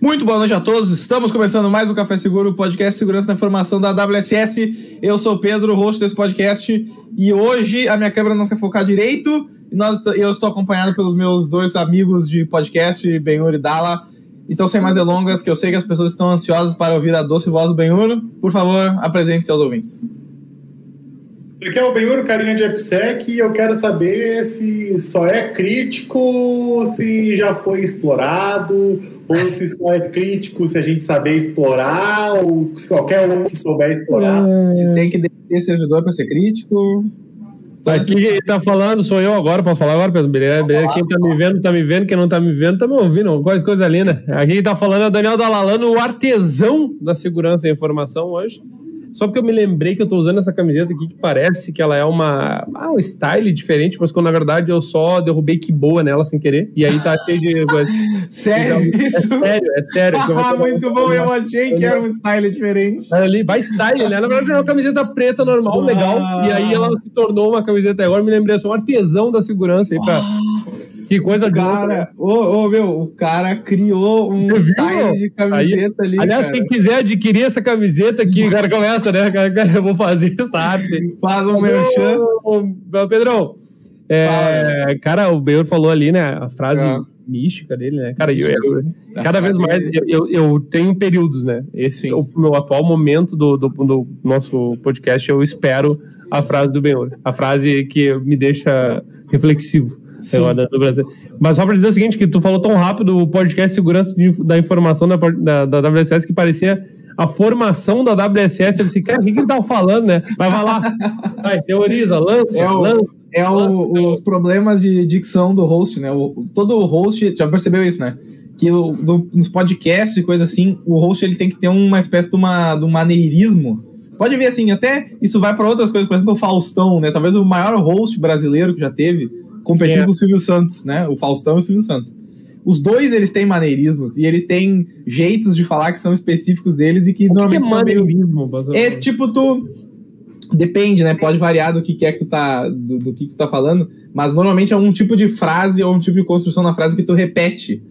Muito boa noite a todos. Estamos começando mais um Café Seguro, podcast Segurança da Informação da WSS. Eu sou o Pedro, host desse podcast, e hoje a minha câmera não quer focar direito. E nós, eu estou acompanhado pelos meus dois amigos de podcast, Benhur e Dala. Então, sem mais delongas, que eu sei que as pessoas estão ansiosas para ouvir a doce voz do Benhur, por favor, apresente-se aos ouvintes. Aqui é o Benhur, carinha de AppSec, e eu quero saber se só é crítico, se já foi explorado, ou se só é crítico se a gente saber explorar, ou se qualquer um que souber explorar. É... Se tem que ter servidor para ser crítico. Aqui quem tá falando sou eu agora, posso falar agora, Pedro? Beleza, beleza. Quem tá me vendo, tá me vendo. Quem não tá me vendo, tá me ouvindo. Coisa, coisa linda. Aqui quem tá falando é o Daniel Dalalano, o artesão da segurança e informação hoje. Só porque eu me lembrei que eu tô usando essa camiseta aqui que parece que ela é uma. Ah, um style diferente, mas quando na verdade eu só derrubei que boa nela sem querer. E aí tá cheio de. sério? Então, isso? É sério, é sério. ah, muito bom, eu achei que era um style diferente. Ali, vai style, né? Na verdade era uma camiseta preta normal, ah. legal. E aí ela se tornou uma camiseta. Agora me lembrei, eu sou um artesão da segurança aí pra. Ah. Que coisa cara, ô, ô, meu, o cara criou um Viu? style de camiseta Aí, ali. Aliás, cara. quem quiser adquirir essa camiseta aqui, cara, começa, né? Eu vou fazer essa arte. Faz um merchan. Pedrão, é, cara, o Beur falou ali, né? A frase é. mística dele, né? Cara, eu, eu, cada vez mais eu, eu, tenho períodos, né? Esse é o meu atual momento do, do, do nosso podcast. Eu espero a frase do Benhor, a frase que me deixa reflexivo. Do Brasil. Mas só para dizer o seguinte, que tu falou tão rápido o podcast Segurança de, da Informação da, da, da WSS que parecia a formação da WSS. Eu disse, cara, o que, que ele tava falando, né? Vai, vai lá, vai, teoriza, lança, é o, lança. É o, lança. os problemas de dicção do host, né? O, todo host, já percebeu isso, né? Que o, do, nos podcasts e coisa assim, o host ele tem que ter uma espécie de, uma, de um maneirismo. Pode ver assim, até isso vai para outras coisas, por exemplo, o Faustão, né? Talvez o maior host brasileiro que já teve competindo é. com o Silvio Santos, né? O Faustão e o Silvio Santos. Os dois, eles têm maneirismos e eles têm jeitos de falar que são específicos deles e que o normalmente que é maneirismo? Meio... É tipo tu... Depende, né? Pode variar do que, que é que tu tá... Do, do, que, que tu tá falando, mas normalmente é um tipo de frase ou um tipo de construção na frase que tu repete.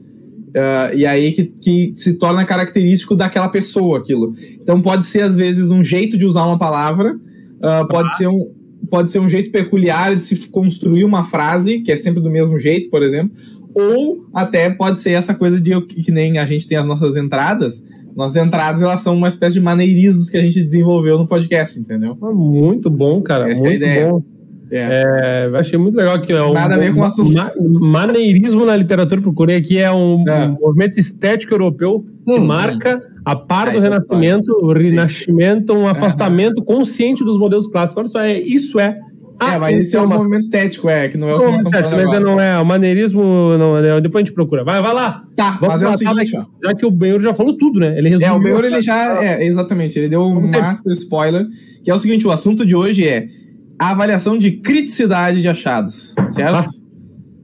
Uh, e aí que, que se torna característico daquela pessoa aquilo. Então pode ser, às vezes, um jeito de usar uma palavra, uh, pode ah. ser um pode ser um jeito peculiar de se construir uma frase, que é sempre do mesmo jeito, por exemplo, ou até pode ser essa coisa de que nem a gente tem as nossas entradas. Nossas entradas elas são uma espécie de maneirismos que a gente desenvolveu no podcast, entendeu? Ah, muito bom, cara. Essa muito é a ideia. bom. É. É, achei muito legal que é um, Nada a ver com assunto. Ma maneirismo na literatura, procurei aqui, é um, é. um movimento estético europeu que hum, marca a par do é Renascimento, o Renascimento, um afastamento consciente dos modelos clássicos. Olha só, é, isso é ah, é, mas isso é um movimento estético, é, que não é o que nós estamos falando agora. não é, o maneirismo, não, é, depois a gente procura. Vai, vai lá. Tá, Vamos mas é o seguinte, ó. Já que o Benhur já falou tudo, né? Ele resumiu. É, o Benhur, ele já, é, exatamente, ele deu um Vamos master spoiler, que é o seguinte, o assunto de hoje é a avaliação de criticidade de achados, certo? Ah.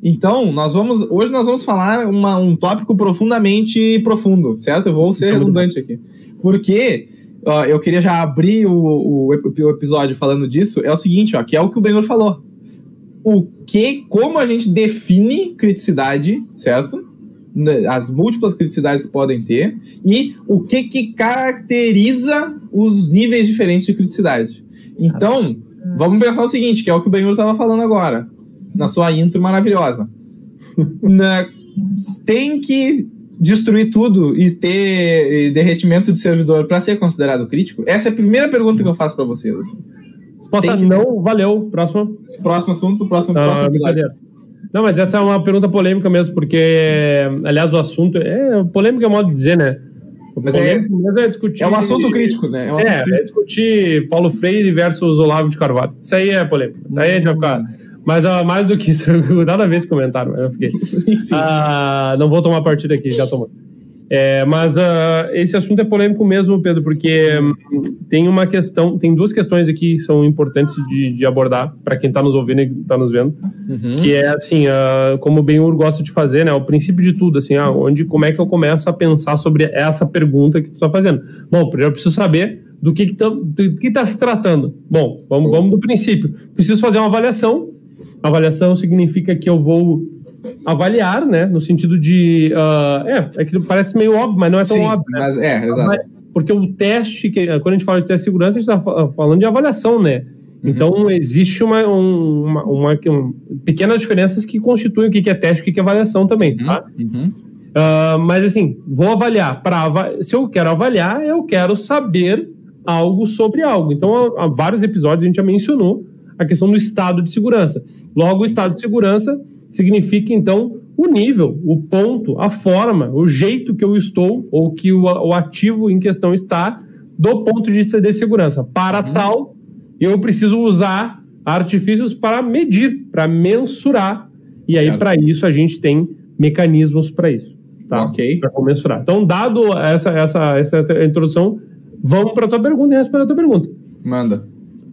Então, nós vamos, hoje nós vamos falar uma, um tópico profundamente profundo, certo? Eu vou ser redundante aqui. Porque ó, eu queria já abrir o, o, o, episódio falando disso, é o seguinte, ó, que é o que o Benhur falou. O que, como a gente define criticidade, certo? As múltiplas criticidades que podem ter, e o que que caracteriza os níveis diferentes de criticidade. Então, vamos pensar o seguinte, que é o que o Benhur estava falando agora, na sua intro maravilhosa. na, tem que destruir tudo e ter derretimento de servidor para ser considerado crítico? Essa é a primeira pergunta que eu faço para vocês. Assim. Resposta que... não, valeu. Próximo. Próximo assunto, próximo, não, próximo episódio. Não, mas essa é uma pergunta polêmica mesmo, porque, aliás, o assunto. É polêmica é modo de dizer, né? O mas é, é, discutir. É um assunto crítico, né? É, um é, é, discutir Paulo Freire versus Olavo de Carvalho. Isso aí é polêmica. Isso aí a gente vai ficar. Mas uh, mais do que isso, nada a ver esse comentário, eu fiquei. uh, não vou tomar partida aqui, já tomou. É, mas uh, esse assunto é polêmico mesmo, Pedro, porque um, tem uma questão, tem duas questões aqui que são importantes de, de abordar para quem está nos ouvindo e está nos vendo, uhum. que é assim, uh, como o Benhur gosta de fazer, né, o princípio de tudo, assim, ah, onde, como é que eu começo a pensar sobre essa pergunta que tu está fazendo? Bom, primeiro eu preciso saber do que está que, que tá se tratando. Bom, vamos, vamos do princípio. Preciso fazer uma avaliação. Avaliação significa que eu vou avaliar, né? No sentido de. Uh, é, é que parece meio óbvio, mas não é tão Sim, óbvio. Né? Mas, é, exato. Porque o teste, que, quando a gente fala de teste de segurança, a gente está falando de avaliação, né? Uhum. Então, existe uma, uma, uma, pequenas diferenças que constituem o que é teste e o que é avaliação também, tá? Uhum. Uh, mas, assim, vou avaliar. Pra, se eu quero avaliar, eu quero saber algo sobre algo. Então, há, há vários episódios a gente já mencionou a questão do estado de segurança. Logo, o estado de segurança significa, então, o nível, o ponto, a forma, o jeito que eu estou ou que o, o ativo em questão está do ponto de vista de segurança. Para uhum. tal, eu preciso usar artifícios para medir, para mensurar. E aí, para isso, a gente tem mecanismos para isso. Tá? Ok. Para mensurar. Então, dado essa, essa, essa introdução, vamos para a tua pergunta e responder a tua pergunta. Manda.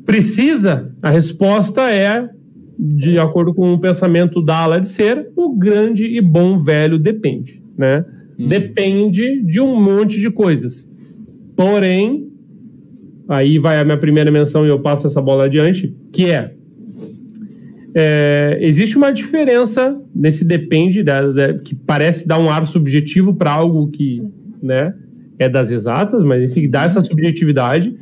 Precisa? A resposta é de acordo com o pensamento da ala de ser, o grande e bom velho depende, né? Hum. Depende de um monte de coisas. Porém, aí vai a minha primeira menção e eu passo essa bola adiante, que é, é existe uma diferença nesse depende, da, da, que parece dar um ar subjetivo para algo que, né, é das exatas, mas enfim, dá essa subjetividade,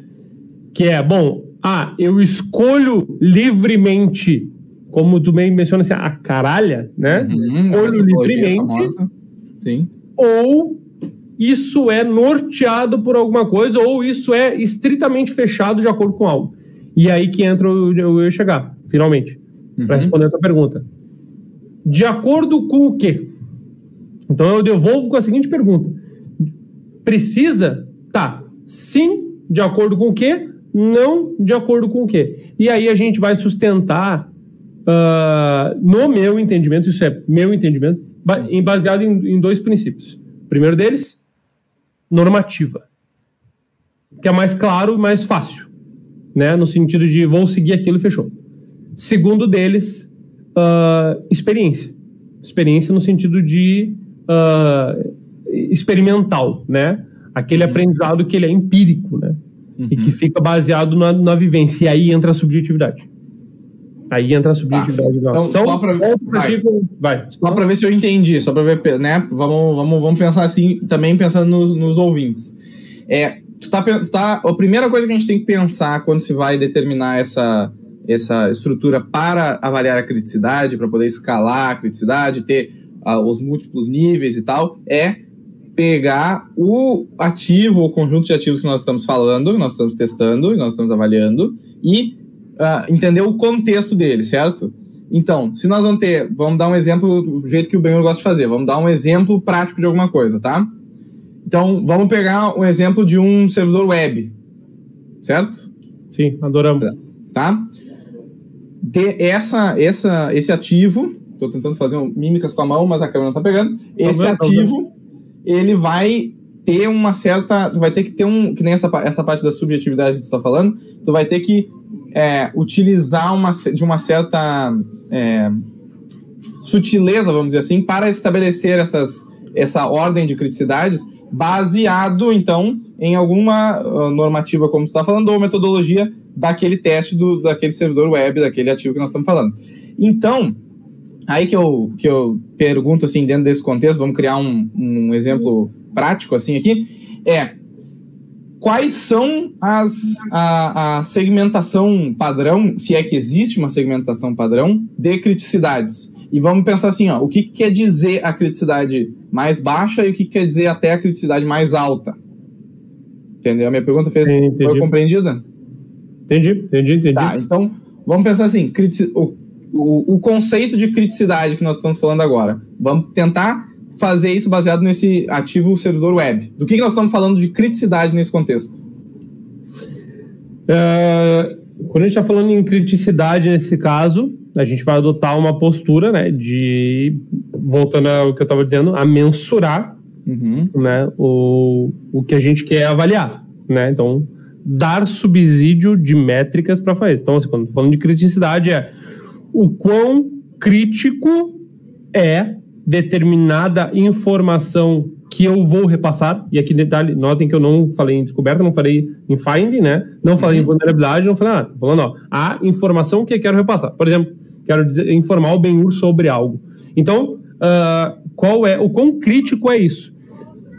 que é, bom, ah, eu escolho livremente como tu bem menciona assim, a caralha, né? Uhum, Olho livremente. Sim. Ou isso é norteado por alguma coisa, ou isso é estritamente fechado de acordo com algo. E aí que entra o eu chegar, finalmente, uhum. para responder a tua pergunta. De acordo com o quê? Então eu devolvo com a seguinte pergunta: precisa? Tá. Sim, de acordo com o quê? Não de acordo com o quê? E aí a gente vai sustentar uh, no meu entendimento, isso é meu entendimento, baseado em, em dois princípios. O primeiro deles, normativa, que é mais claro e mais fácil, né? no sentido de vou seguir aquilo e fechou. Segundo deles, uh, experiência. Experiência no sentido de uh, experimental, né? Aquele uhum. aprendizado que ele é empírico, né? Uhum. E que fica baseado na, na vivência. E aí entra a subjetividade. Aí entra a subjetividade tá. Então, então, só para vai. vai. Só para ver se eu entendi, só para ver, né? Vamos, vamos, vamos pensar assim, também pensando nos, nos ouvintes. É, tu tá, tu tá, a primeira coisa que a gente tem que pensar quando se vai determinar essa, essa estrutura para avaliar a criticidade, para poder escalar a criticidade, ter uh, os múltiplos níveis e tal, é pegar o ativo, o conjunto de ativos que nós estamos falando, que nós estamos testando, e nós estamos avaliando, e uh, entender o contexto dele, certo? Então, se nós vamos ter, vamos dar um exemplo do jeito que o Benhur gosta de fazer, vamos dar um exemplo prático de alguma coisa, tá? Então, vamos pegar um exemplo de um servidor web, certo? Sim, adoramos. Tá? De essa, essa, esse ativo, estou tentando fazer um, mímicas com a mão, mas a câmera não está pegando. Tá esse tá ativo, ele vai ter uma certa, tu vai ter que ter um, que nem essa, essa parte da subjetividade que tu está falando, tu vai ter que é, utilizar uma, de uma certa é, sutileza, vamos dizer assim, para estabelecer essas, essa ordem de criticidades, baseado, então, em alguma uh, normativa, como você está falando, ou metodologia daquele teste do, daquele servidor web, daquele ativo que nós estamos falando. Então, aí que eu, que eu pergunto, assim, dentro desse contexto, vamos criar um, um exemplo prático, assim, aqui, é quais são as a, a, segmentação padrão, se é que existe uma segmentação padrão de criticidades. E vamos pensar assim, ó, o que, que quer dizer a criticidade mais baixa e o que, que quer dizer até a criticidade mais alta. Entendeu? A minha pergunta fez, foi compreendida? Entendi, entendi, entendi. Tá, então vamos pensar assim, o, o, o conceito de criticidade que nós estamos falando agora. Vamos tentar fazer isso baseado nesse ativo servidor web. Do que, que nós estamos falando de criticidade nesse contexto? É, quando a gente está falando em criticidade nesse caso, a gente vai adotar uma postura, né, de voltando ao que eu estava dizendo, a mensurar, uhum. né, o, o que a gente quer avaliar, né? Então, dar subsídio de métricas para fazer. Então, assim, quando falando de criticidade é o quão crítico é determinada informação que eu vou repassar, e aqui detalhe, notem que eu não falei em descoberta, não falei em finding, né? Não falei uhum. em vulnerabilidade, não falei nada. Tô falando, ó, a informação que eu quero repassar. Por exemplo, quero dizer, informar o Benhur sobre algo. Então, uh, qual é o quão crítico é isso?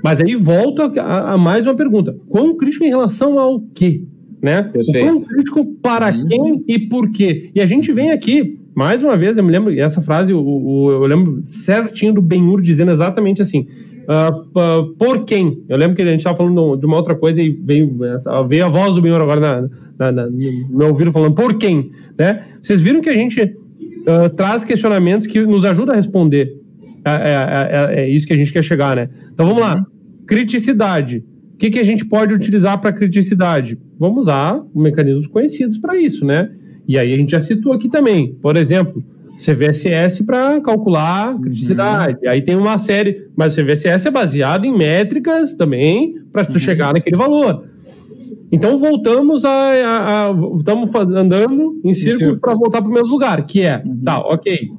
Mas aí volta a, a, mais uma pergunta: quão crítico em relação ao quê? Né? Perfeito. O quão crítico para uhum. quem e por quê? E a gente vem aqui, mais uma vez, eu me lembro, essa frase, o, eu lembro certinho do Benhur dizendo exatamente assim: uh, por quem? Eu lembro que a gente estava falando de uma outra coisa e veio, veio a voz do Benhur agora na, na, na, no meu ouvido falando por quem? Né? Vocês viram que a gente uh, traz questionamentos que nos ajudam a responder é, é, é, é, isso que a gente quer chegar, né? Então vamos lá. Criticidade. O que, que a gente pode utilizar para criticidade? Vamos usar mecanismos conhecidos para isso, né? E aí a gente já citou aqui também. Por exemplo, CVSS para calcular criticidade. Uhum. Aí tem uma série, mas CVSS é baseado em métricas também para tu uhum. chegar naquele valor. Então voltamos a, estamos andando em círculo para voltar para o mesmo lugar, que é, uhum. tá, ok.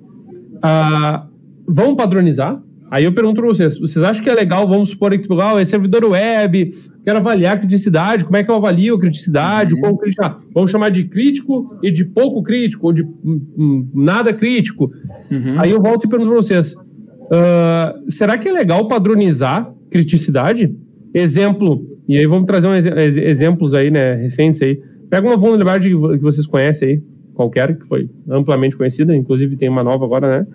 Uh, vão padronizar. Aí eu pergunto para vocês, vocês acham que é legal, vamos supor que ah, é servidor web, quero avaliar a criticidade, como é que eu avalio a criticidade, uhum. como criticar? Vamos chamar de crítico e de pouco crítico, ou de hum, nada crítico. Uhum. Aí eu volto e pergunto para vocês, uh, será que é legal padronizar criticidade? Exemplo, e aí vamos trazer um ex exemplos aí, né, recentes aí. Pega uma vulnerabilidade que vocês conhecem aí, qualquer, que foi amplamente conhecida, inclusive tem uma nova agora, né?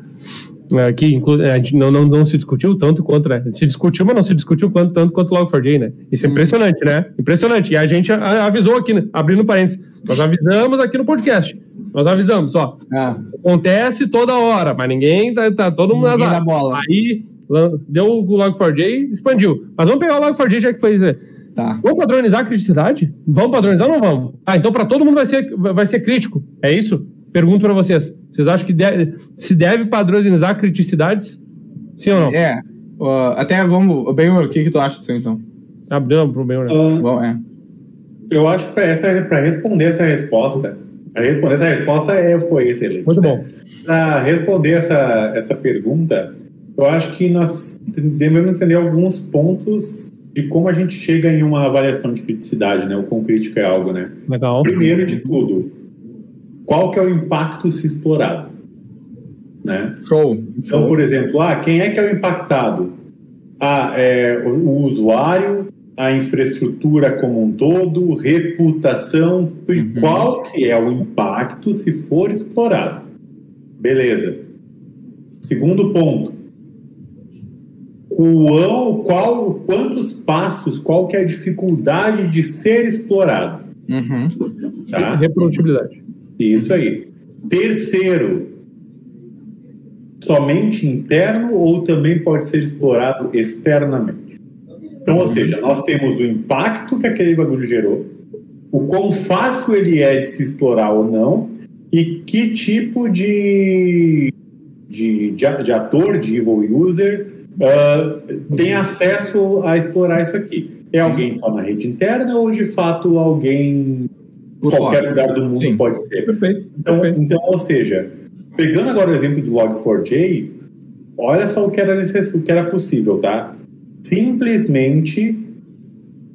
É, que gente não, não, não se discutiu tanto quanto, né? Se discutiu, mas não se discutiu tanto, tanto quanto o Log4j, né? Isso é hum. impressionante, né? Impressionante. E a gente avisou aqui, né? abrindo parênteses, nós avisamos aqui no podcast. Nós avisamos, ó. Ah. Acontece toda hora, mas ninguém tá, tá todo mundo ninguém azar. bola. Aí deu o Log4j, expandiu. Mas vamos pegar o Log4j já que foi isso. Tá. Vamos padronizar a criticidade? Vamos padronizar ou não vamos? Ah, então para todo mundo vai ser, vai ser crítico. É isso? Pergunto para vocês. Vocês acham que deve, se deve padronizar criticidades? Sim ou não? É. Uh, até vamos. Bem, o que, que tu acha disso então? Abrindo pro bem, uh, Bom, é. Eu acho que para responder essa resposta, para responder essa resposta é, foi excelente. Muito bom. Para responder essa, essa pergunta, eu acho que nós devemos entender alguns pontos de como a gente chega em uma avaliação de criticidade, né? O quão crítico é algo, né? Legal. Primeiro de tudo, qual que é o impacto se explorado. Né? Show. Então, Show. por exemplo, ah, quem é que é o impactado? Ah, é, o, usuário, a infraestrutura como um todo, reputação, uhum. qual que é o impacto se for explorado? Beleza. Segundo ponto, qual, qual, quantos passos, qual que é a dificuldade de ser explorado? Uhum. Tá? Reprodutibilidade. Isso aí. Terceiro, somente interno ou também pode ser explorado externamente. Então, ou seja, nós temos o impacto que aquele bagulho gerou, o quão fácil ele é de se explorar ou não, e que tipo de, de, de, de ator, de evil user, uh, tem acesso a explorar isso aqui. É alguém só na rede interna ou de fato alguém qualquer fora. lugar do mundo Sim. pode ser. Perfeito. Então, Perfeito. então, ou seja, pegando agora o exemplo do Log4j, olha só o que era, o que era possível, tá? Simplesmente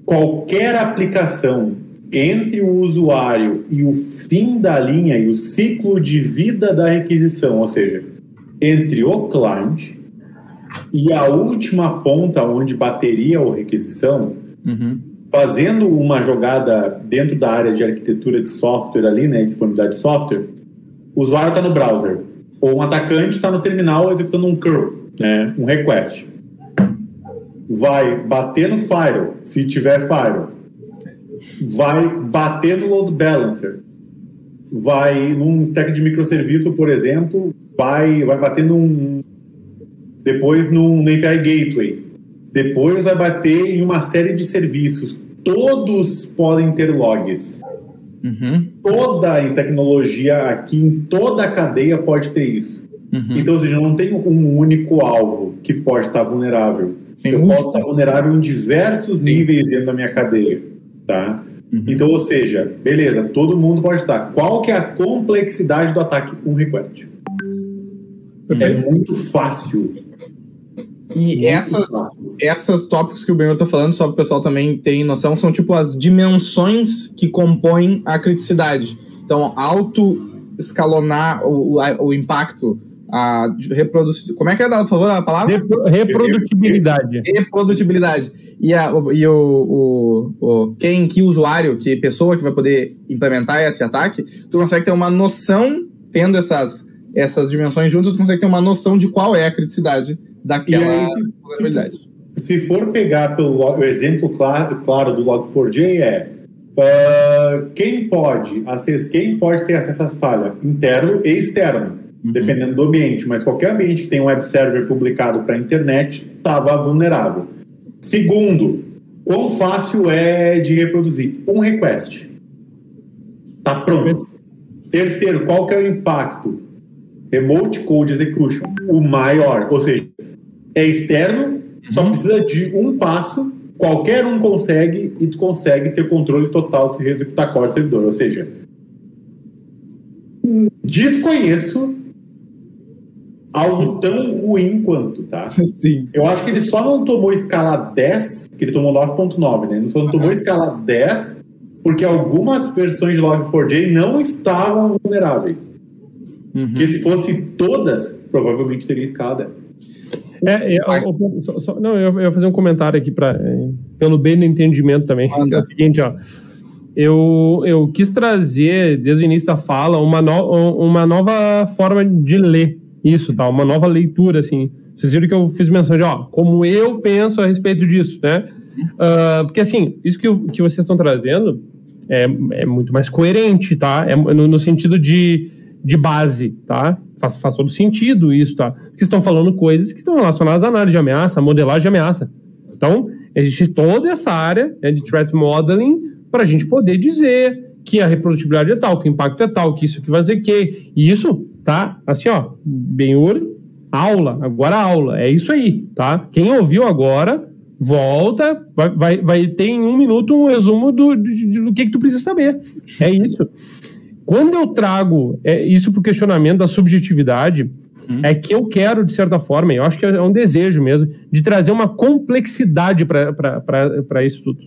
qualquer aplicação entre o usuário e o fim da linha e o ciclo de vida da requisição, ou seja, entre o cliente e a última ponta onde bateria a requisição, uhum fazendo uma jogada dentro da área de arquitetura de software ali, né, disponibilidade de software, o usuário está no browser, ou um atacante está no terminal executando um curl, né, um request. Vai bater no firewall, se tiver firewall. Vai bater no load balancer. Vai num stack de microserviço, por exemplo, vai, vai bater num depois num API gateway depois vai bater em uma série de serviços. Todos podem ter logs. Uhum. Toda a tecnologia aqui, em toda a cadeia, pode ter isso. Uhum. Então, ou seja, não tem um único alvo que pode estar vulnerável. Tem eu posso estar vulnerável em diversos Sim. níveis dentro da minha cadeia. Tá? Uhum. Então, ou seja, beleza, todo mundo pode estar. Qual que é a complexidade do ataque com request? É muito fácil e essas, essas tópicos que o Benhur tá falando, só para o pessoal também ter noção, são tipo as dimensões que compõem a criticidade. Então, auto escalonar o, o, o impacto a reprodu... Como é que é, por favor, a palavra? Repro reprodutibilidade. Reprodutibilidade. E, a, e o, o, o, quem, que usuário, que pessoa que vai poder implementar esse ataque, tu consegue ter uma noção, tendo essas, essas dimensões juntas, tu consegue ter uma noção de qual é a criticidade daquela vulnerabilidade. Se, se for pegar pelo o exemplo claro, claro do Log4j é uh, quem pode acess, quem pode ter acesso à falha interno e externo uhum. dependendo do ambiente, mas qualquer ambiente que tem um web server publicado para a internet estava vulnerável. Segundo, quão fácil é de reproduzir? Um request. Tá pronto. Terceiro, qual que é o impacto? Remote Code Execution, o maior, ou seja, é externo, uhum. só precisa de um passo, qualquer um consegue e tu consegue ter controle total de se executar core servidor, ou seja, desconheço algo tão ruim quanto, tá? Sim. Eu acho que ele só não tomou escala 10, que ele tomou 9.9, né? Ele só não tomou escala 10 porque algumas versões de Log4j não estavam vulneráveis. Uhum. Porque se fosse todas, provavelmente teria escala 10. É, eu, eu, só, só, não, eu, eu ia fazer um comentário aqui para é, pelo bem do entendimento também. É o seguinte, ó. Eu, eu quis trazer, desde o início da fala, uma, no, uma nova forma de ler isso, tá? Uma nova leitura, assim. Vocês viram que eu fiz menção de, ó, como eu penso a respeito disso, né? Uh, porque, assim, isso que, que vocês estão trazendo é, é muito mais coerente, tá? É no, no sentido de, de base, tá? Faz, faz todo sentido isso, tá? Porque estão falando coisas que estão relacionadas à análise de ameaça, modelagem de ameaça. Então, existe toda essa área né, de threat modeling para a gente poder dizer que a reprodutibilidade é tal, que o impacto é tal, que isso que vai ser que. E isso tá? Assim, ó, Benhur, aula, agora aula, é isso aí, tá? Quem ouviu agora, volta, vai, vai, vai ter em um minuto um resumo do, do, do que, que tu precisa saber. É isso. Quando eu trago é, isso para o questionamento da subjetividade, hum. é que eu quero, de certa forma, eu acho que é um desejo mesmo, de trazer uma complexidade para isso tudo.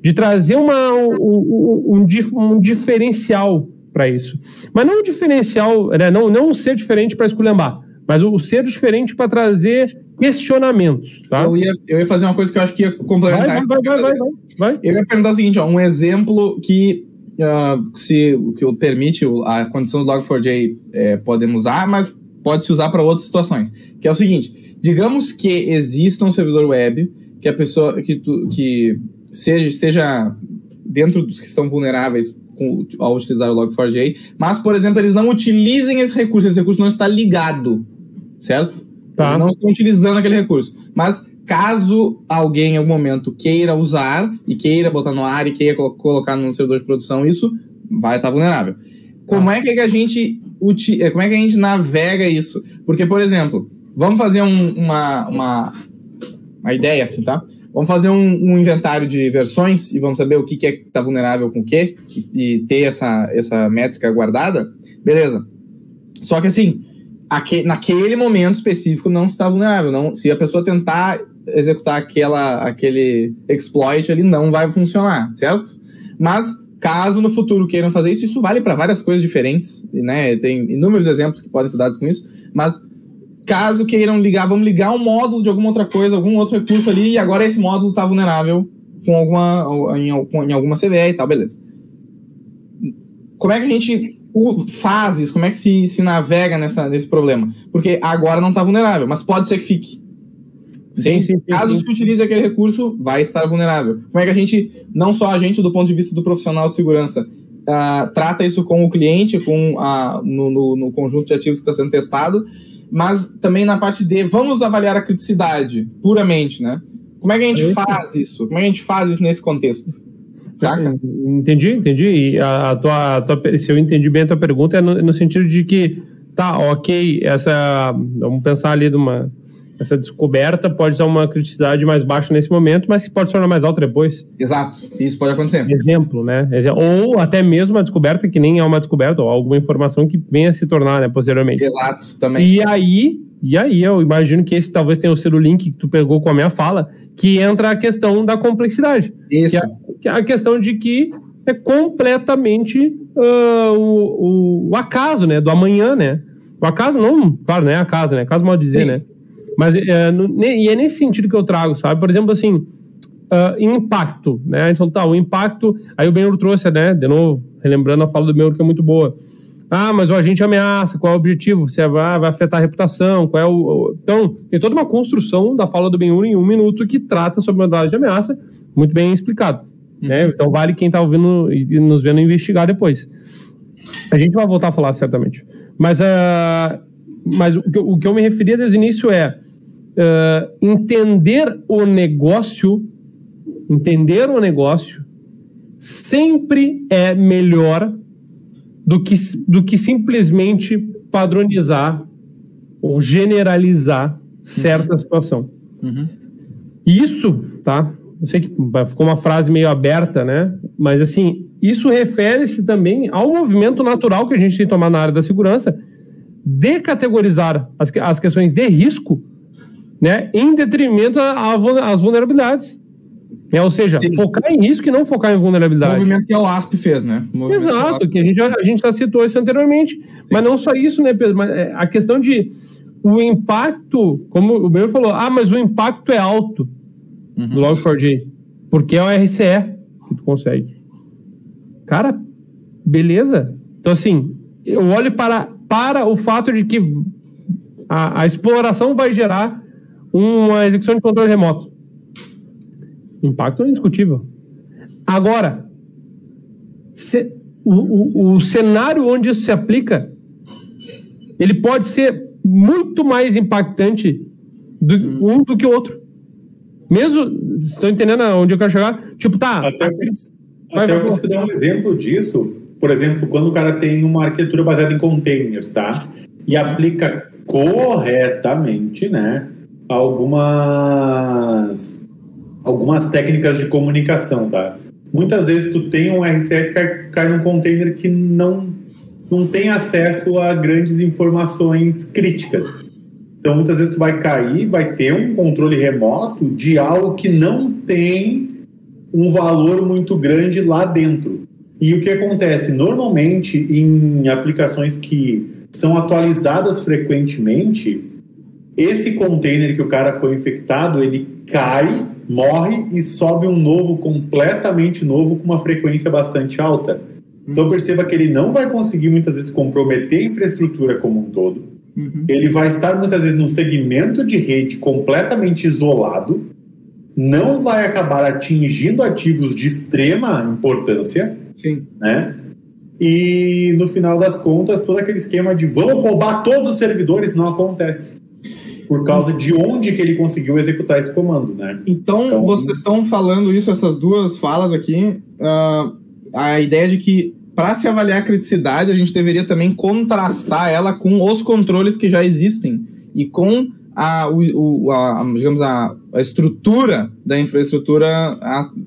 De trazer uma, um, um, um, um diferencial para isso. Mas não um diferencial, né? não, não um ser diferente para esculhambar, mas o ser diferente para trazer questionamentos. Tá? Eu, ia, eu ia fazer uma coisa que eu acho que ia complementar vai, vai, vai, vai, vai, vai, Eu ia perguntar o seguinte: ó, um exemplo que, uh, se, que permite a condição do Log4j é, podemos usar, mas pode se usar para outras situações. Que é o seguinte: digamos que exista um servidor web que a pessoa que, tu, que seja, esteja dentro dos que estão vulneráveis com, ao utilizar o Log4j, mas, por exemplo, eles não utilizem esse recurso, esse recurso não está ligado, certo? Tá. Eles não estão utilizando aquele recurso. Mas caso alguém em algum momento queira usar e queira botar no ar e queira colocar no servidor de produção, isso vai estar vulnerável. Como tá. é que a gente eh, como é que a gente navega isso? Porque, por exemplo, vamos fazer um, uma, uma, uma ideia assim, tá? Vamos fazer um, um, inventário de versões e vamos saber o que, que é que está vulnerável com o que e, ter essa, essa métrica guardada. Beleza. Só que assim, aqui, naquele momento específico não está vulnerável. Não, se a pessoa tentar executar aquela, aquele exploit ali, não vai funcionar, certo? Mas caso no futuro queiram fazer isso, isso vale para várias coisas diferentes, né? Tem inúmeros exemplos que podem ser dados com isso, mas caso queiram ligar, vamos ligar um módulo de alguma outra coisa, algum outro recurso ali, e agora esse módulo está vulnerável com alguma, em, em alguma CVE e tal, beleza. Como é que a gente faz isso? Como é que se, se navega nessa, nesse problema? Porque agora não está vulnerável, mas pode ser que fique. Sim, sim, sim, Caso sim. se utilize aquele recurso, vai estar vulnerável. Como é que a gente, não só a gente do ponto de vista do profissional de segurança, uh, trata isso com o cliente, com a, no, no, no conjunto de ativos que está sendo testado, mas também na parte de vamos avaliar a criticidade puramente, né? Como é que a gente faz isso? Como é que a gente faz isso nesse contexto? Saca? Entendi, entendi. E a, a, tua, a tua, se eu entendi bem a tua pergunta, é no, no sentido de que, tá, ok, essa. Vamos pensar ali de uma essa descoberta pode ser uma criticidade mais baixa nesse momento, mas que pode se tornar mais alta depois. Exato, isso pode acontecer. Exemplo, né? Ou até mesmo uma descoberta que nem é uma descoberta, ou alguma informação que venha a se tornar, né, posteriormente. Exato, também. E aí, e aí eu imagino que esse talvez tenha sido o link que tu pegou com a minha fala, que entra a questão da complexidade. Isso. Que é, que é a questão de que é completamente uh, o, o, o acaso, né, do amanhã, né? O acaso não, claro, não é acaso, né? Acaso mal dizer, Sim. né? Mas é, no, e é nesse sentido que eu trago, sabe? Por exemplo, assim, uh, impacto, né? A gente falou, tá, o impacto. Aí o Benhur trouxe, né? De novo, relembrando a fala do Benhur, que é muito boa. Ah, mas o agente ameaça, qual é o objetivo? Você vai, vai afetar a reputação, qual é o. Então, tem toda uma construção da fala do Benhur em um minuto que trata sobre modalidade de ameaça, muito bem explicado. Né? Uhum. Então, vale quem está ouvindo e nos vendo investigar depois. A gente vai voltar a falar, certamente. Mas, uh, mas o, que, o que eu me referia desde o início é uh, entender o negócio, entender o negócio sempre é melhor do que, do que simplesmente padronizar ou generalizar certa uhum. situação. Uhum. Isso, tá? Eu sei que ficou uma frase meio aberta, né? Mas assim, isso refere-se também ao movimento natural que a gente tem que tomar na área da segurança de categorizar as, as questões de risco, né, em detrimento às vulnerabilidades. É, ou seja, Sim. focar em risco e não focar em vulnerabilidade. O movimento que o ASP fez, né? Exato, que a gente, já, a gente já citou isso anteriormente. Sim. Mas não só isso, né, Pedro? Mas é, a questão de o impacto, como o Pedro falou, ah, mas o impacto é alto uhum. do Log4j, porque é o RCE que tu consegue. Cara, beleza. Então, assim, eu olho para, para o fato de que a, a exploração vai gerar uma execução de controle remoto Impacto é indiscutível. Agora, se, o, o, o cenário onde isso se aplica, ele pode ser muito mais impactante do, um do que o outro. Mesmo, estão entendendo onde eu quero chegar? Tipo, tá. Até, até eu vou dar um exemplo disso. Por exemplo, quando o cara tem uma arquitetura baseada em containers, tá? E aplica corretamente, né? Algumas algumas técnicas de comunicação, tá? Muitas vezes tu tem um RCE que cai, cai num container que não, não tem acesso a grandes informações críticas. Então, muitas vezes tu vai cair, vai ter um controle remoto de algo que não tem um valor muito grande lá dentro. E o que acontece? Normalmente, em aplicações que são atualizadas frequentemente, esse container que o cara foi infectado, ele cai morre e sobe um novo, completamente novo, com uma frequência bastante alta. Então perceba que ele não vai conseguir muitas vezes comprometer a infraestrutura como um todo. Uhum. Ele vai estar muitas vezes num segmento de rede completamente isolado, não vai acabar atingindo ativos de extrema importância, Sim. né? E no final das contas, todo aquele esquema de vão roubar todos os servidores não acontece por causa de onde que ele conseguiu executar esse comando, né? Então, então vocês estão falando isso, essas duas falas aqui, uh, a ideia de que para se avaliar a criticidade, a gente deveria também contrastar ela com os controles que já existem e com a, o, a, digamos, a, a, estrutura da infraestrutura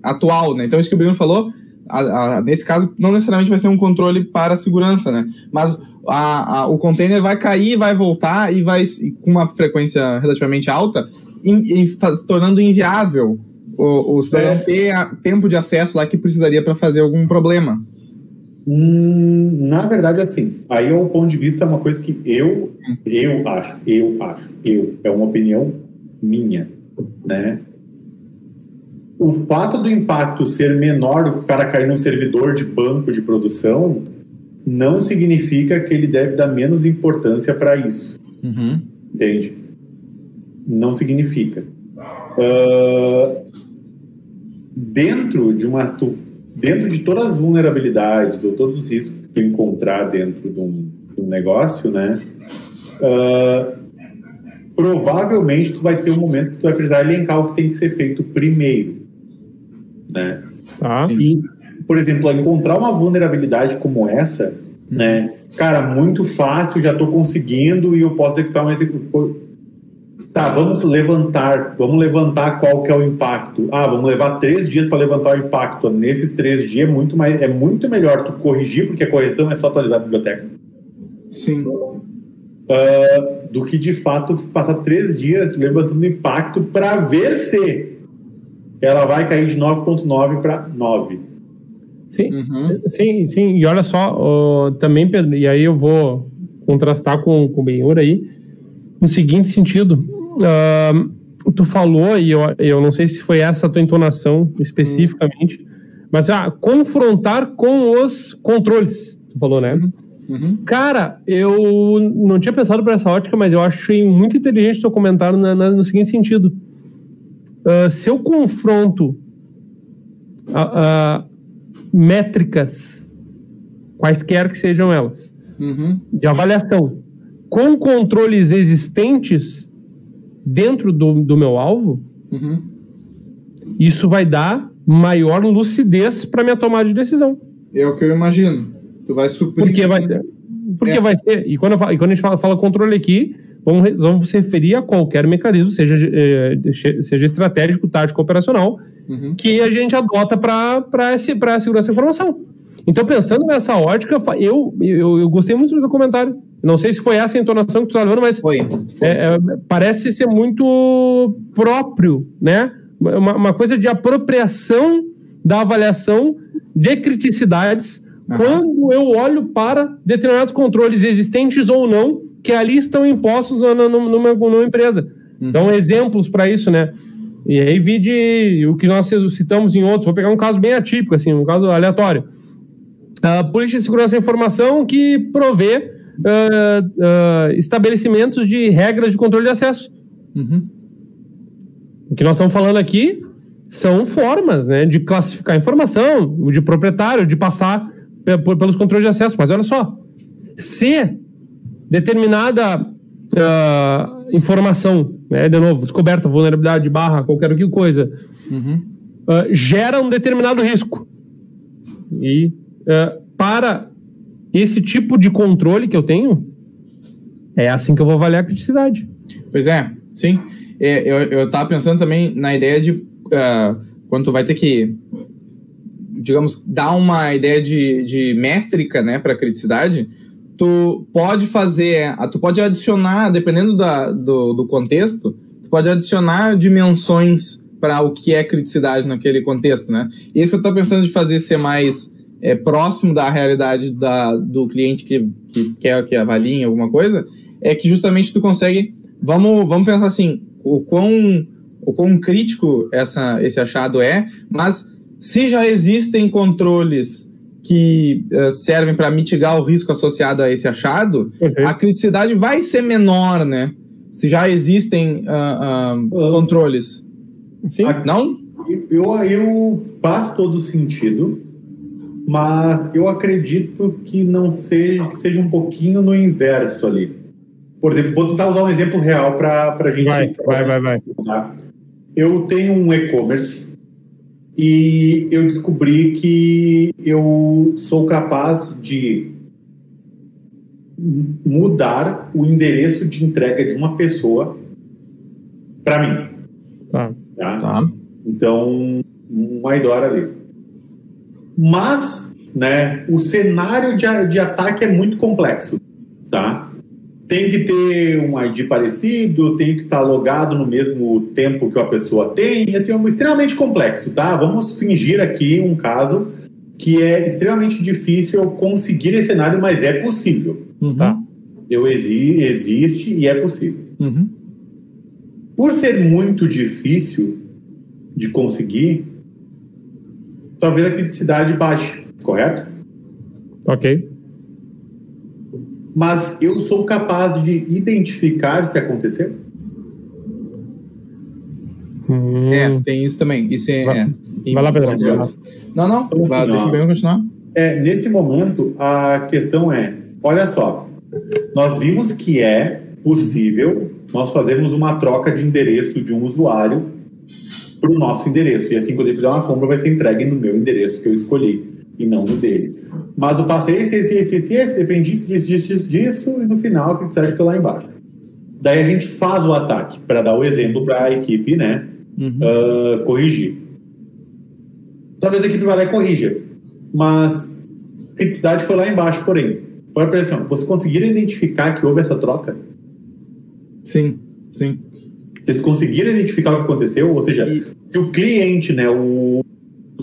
atual, né? Então, isso que o Bruno falou, a, a, nesse caso, não necessariamente vai ser um controle para segurança, né? Mas a, o container vai cair, vai voltar e vai com uma frequência relativamente alta, in, se tornando inviável o, o cidadão é. ter tempo de acesso lá que precisaria para fazer algum problema. Hum, na verdade, assim, aí é um ponto de vista, uma coisa que eu, eu acho, eu acho, eu, é uma opinião minha, né? O fato do impacto ser menor do que o cara cair num servidor de banco de produção não significa que ele deve dar menos importância para isso. Uhum. Entende? Não significa. Uh, dentro de uma dentro de todas as vulnerabilidades ou todos os riscos que tu encontrar dentro de um, de um negócio, né? Uh, provavelmente tu vai ter um momento que tu vai precisar elencar o que tem que ser feito primeiro né? Tá. E, por exemplo, encontrar uma vulnerabilidade como essa, hum. né? Cara, muito fácil, já estou conseguindo e eu posso executar um executor. Tá, vamos levantar, vamos levantar qual que é o impacto. Ah, vamos levar três dias para levantar o impacto. Nesses três dias é muito mais, é muito melhor tu corrigir, porque a correção é só atualizar a biblioteca. Sim. Uh, do que de fato passar três dias levantando impacto para ver se ela vai cair de 9,9 para 9. Sim, uhum. sim, sim. E olha só, também, Pedro, e aí eu vou contrastar com, com o Benhur aí, no seguinte sentido. Uh, tu falou, e eu, eu não sei se foi essa a tua entonação especificamente, hum. mas ah, confrontar com os controles, tu falou, né? Uhum. Uhum. Cara, eu não tinha pensado por essa ótica, mas eu achei muito inteligente o teu comentário na, na, no seguinte sentido. Uh, se eu confronto uh, métricas, quaisquer que sejam elas, uhum. de avaliação, com controles existentes dentro do, do meu alvo, uhum. isso vai dar maior lucidez para minha tomada de decisão. É o que eu imagino. Tu vai suprir. Porque vai ser. Porque é. vai ser. E quando, falo, e quando a gente fala, fala controle aqui, vamos, vamos se referir a qualquer mecanismo, seja, eh, seja estratégico, tático, operacional, uhum. que a gente adota para a segurança da informação. Então, pensando nessa ótica, eu, eu, eu gostei muito do comentário. Não sei se foi essa a entonação que tu está levando, mas foi, foi. É, é, parece ser muito próprio, né? Uma, uma, coisa de apropriação da avaliação de criticidades uhum. quando eu olho para determinados controles existentes ou não que ali estão impostos numa, numa, numa empresa. Uhum. Então, exemplos para isso, né? E aí vi de o que nós citamos em outros. Vou pegar um caso bem atípico, assim, um caso aleatório. A Polícia de Segurança da Informação que provê uh, uh, estabelecimentos de regras de controle de acesso. Uhum. O que nós estamos falando aqui são formas né, de classificar informação, de proprietário, de passar pelos controles de acesso. Mas olha só, se determinada uh, informação, né, de novo, descoberta, vulnerabilidade, barra, qualquer coisa, uhum. uh, gera um determinado risco. E uh, para esse tipo de controle que eu tenho, é assim que eu vou avaliar a criticidade. Pois é, sim. É, eu estava pensando também na ideia de quando tu vai ter que digamos, dar uma ideia de, de métrica, né, para criticidade, tu pode fazer, tu pode adicionar, dependendo da, do, do contexto, tu pode adicionar dimensões para o que é criticidade naquele contexto, né? E isso que eu estou pensando de fazer ser mais é, próximo da realidade da, do cliente que, que quer que avalie alguma coisa, é que justamente tu consegue, vamos, vamos pensar assim, o quão, o quão crítico essa, esse achado é, mas se já existem controles que uh, servem para mitigar o risco associado a esse achado, uhum. a criticidade vai ser menor, né? Se já existem uh, uh, controles. Sim. Não? Eu, eu faz todo sentido, mas eu acredito que não seja que seja um pouquinho no inverso ali. Por exemplo, vou tentar usar um exemplo real para a gente. Vai, vai, vai, vai. Eu tenho um e-commerce e eu descobri que eu sou capaz de mudar o endereço de entrega de uma pessoa para mim. Tá. tá. tá. Então, uma idora ali. Mas, né, o cenário de, de ataque é muito complexo, tá? Tem que ter um ID parecido, tem que estar logado no mesmo tempo que a pessoa tem, assim, é extremamente complexo, tá? Vamos fingir aqui um caso que é extremamente difícil conseguir esse cenário, mas é possível, uhum. tá? Eu exi existe e é possível. Uhum. Por ser muito difícil de conseguir, talvez a criticidade baixe, correto? Ok mas eu sou capaz de identificar se aconteceu? Hum. É, tem isso também. Isso é. Vai, é, vai lá, Pedro. Não, não. Então, vai, assim, deixa eu continuar. É, nesse momento, a questão é: olha só, nós vimos que é possível nós fazermos uma troca de endereço de um usuário para o nosso endereço. E assim, quando ele fizer uma compra, vai ser entregue no meu endereço que eu escolhi e não no dele. Mas o passo é esse, esse, esse, esse, esse, depende disso, disso, disso, disso, e no final que serve que lá embaixo. Daí a gente faz o ataque, para dar o exemplo para a equipe, né, uhum. uh, corrigir. Talvez a equipe vá lá e corrija, mas a criticidade foi lá embaixo, porém. Olha a pressão, você conseguiram identificar que houve essa troca? Sim, sim. Vocês conseguiram identificar o que aconteceu? Ou seja, e... se o cliente, né, o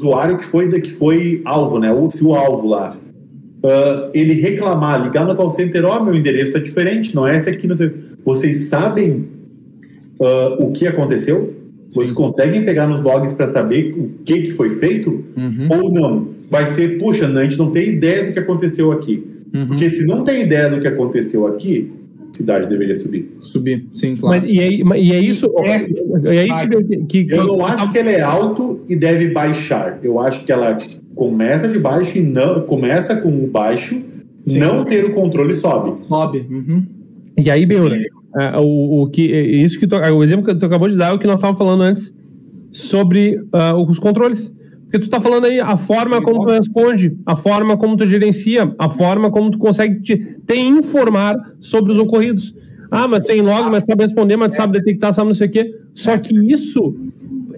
usuário que foi, que foi alvo, né? Ou se o alvo lá uh, ele reclamar, ligar no call center, ó, oh, meu endereço está diferente, não é esse aqui, não sei. Vocês sabem uh, o que aconteceu? Sim. Vocês conseguem pegar nos blogs para saber o que, que foi feito? Uhum. Ou não? Vai ser, puxa, a gente não tem ideia do que aconteceu aqui. Uhum. Porque se não tem ideia do que aconteceu aqui, cidade deveria subir. Subir, sim, claro. Mas, e, é, e é isso, é, é isso que, que, Eu não acho que ela é alto e deve baixar. Eu acho que ela começa de baixo e não começa com o baixo, sim. não ter o controle sobe. Sobe. Uhum. E aí, Beura, é, o, o, que, isso que tu, o exemplo que tu acabou de dar é o que nós estávamos falando antes sobre uh, os controles. Porque tu está falando aí a forma como tu responde, a forma como tu gerencia, a forma como tu consegue te, te informar sobre os ocorridos. Ah, mas tem log, mas sabe responder, mas sabe detectar, sabe não sei o quê. Só que isso,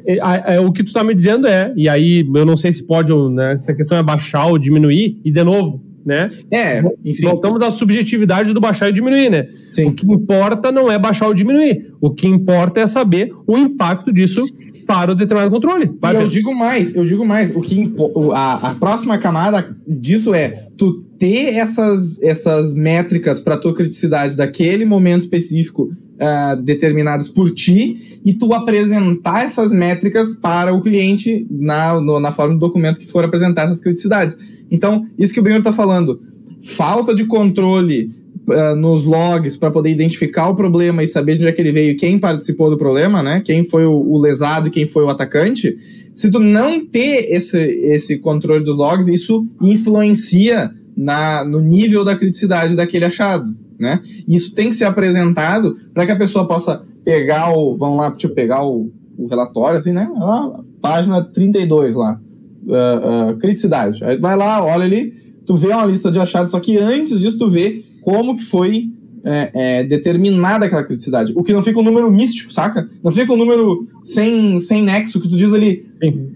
é, é, o que tu está me dizendo é, e aí eu não sei se pode, né, se a questão é baixar ou diminuir, e de novo, né? É, enfim. Voltamos à subjetividade do baixar e diminuir, né? Sim. O que importa não é baixar ou diminuir. O que importa é saber o impacto disso para o determinado controle. Vai, eu digo mais, eu digo mais. O que a, a próxima camada disso é tu ter essas, essas métricas para tua criticidade daquele momento específico uh, determinadas por ti e tu apresentar essas métricas para o cliente na, no, na forma do documento que for apresentar essas criticidades. Então, isso que o Benhur está falando, falta de controle uh, nos logs para poder identificar o problema e saber de onde é que ele veio, quem participou do problema, né? Quem foi o, o lesado quem foi o atacante. Se tu não ter esse, esse controle dos logs, isso influencia na, no nível da criticidade daquele achado, né? Isso tem que ser apresentado para que a pessoa possa pegar o, vamos lá, eu pegar o, o relatório, assim, né? Lá, página 32 lá uh, uh, criticidade. Aí vai lá, olha ali, tu vê uma lista de achados, só que antes disso tu vê como que foi é, é, determinada aquela criticidade. O que não fica um número místico, saca? Não fica um número sem, sem nexo, que tu diz ali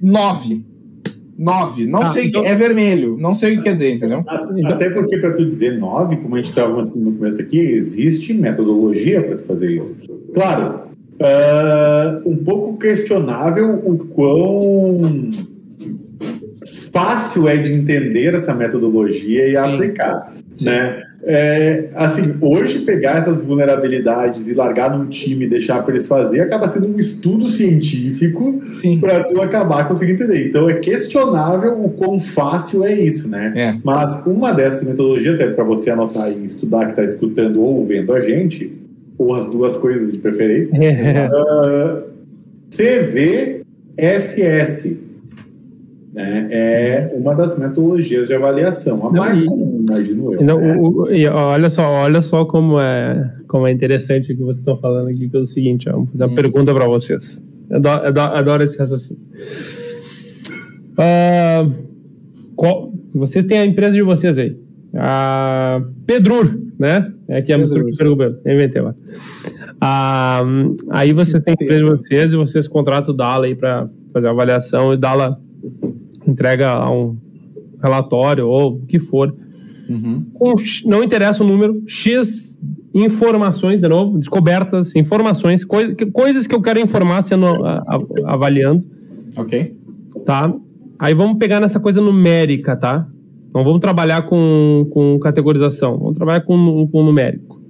9. 9. Não ah, sei então... é vermelho. Não sei o que quer dizer, entendeu? Até porque para tu dizer 9, como a gente estava no começo aqui, existe metodologia para tu fazer isso. Claro, uh, um pouco questionável o quão fácil é de entender essa metodologia e Sim. aplicar, Sim. né? É, assim, hoje pegar essas vulnerabilidades e largar num time e deixar para eles fazer acaba sendo um estudo científico para tu acabar conseguindo entender. Então é questionável o quão fácil é isso, né? É. Mas uma dessas metodologias, até para você anotar e estudar que está escutando ou vendo a gente, ou as duas coisas de preferência, é. uh, CVSS né, é uma das metodologias de avaliação, a mais comum, imagino eu. Não, né? o, e olha só, olha só como é, como é interessante o que vocês estão falando aqui, que é o seguinte, ó, vamos fazer uma hum. pergunta para vocês. Eu adoro, eu adoro, esse raciocínio. Uh, qual, vocês têm a empresa de vocês aí. A Pedrur, né? É que é a mistura que perguntou. Inventei lá. Ah, aí vocês têm a empresa de vocês e vocês contratam o Dala aí para fazer a avaliação e o Dala entrega um relatório ou o que for. Uhum. Com, não interessa o número, X informações, de novo, descobertas, informações, coisa, coisas que eu quero informar sendo a, a, avaliando. Ok. Tá? Aí vamos pegar nessa coisa numérica, tá? Não vamos trabalhar com, com categorização, vamos trabalhar com, com numérico.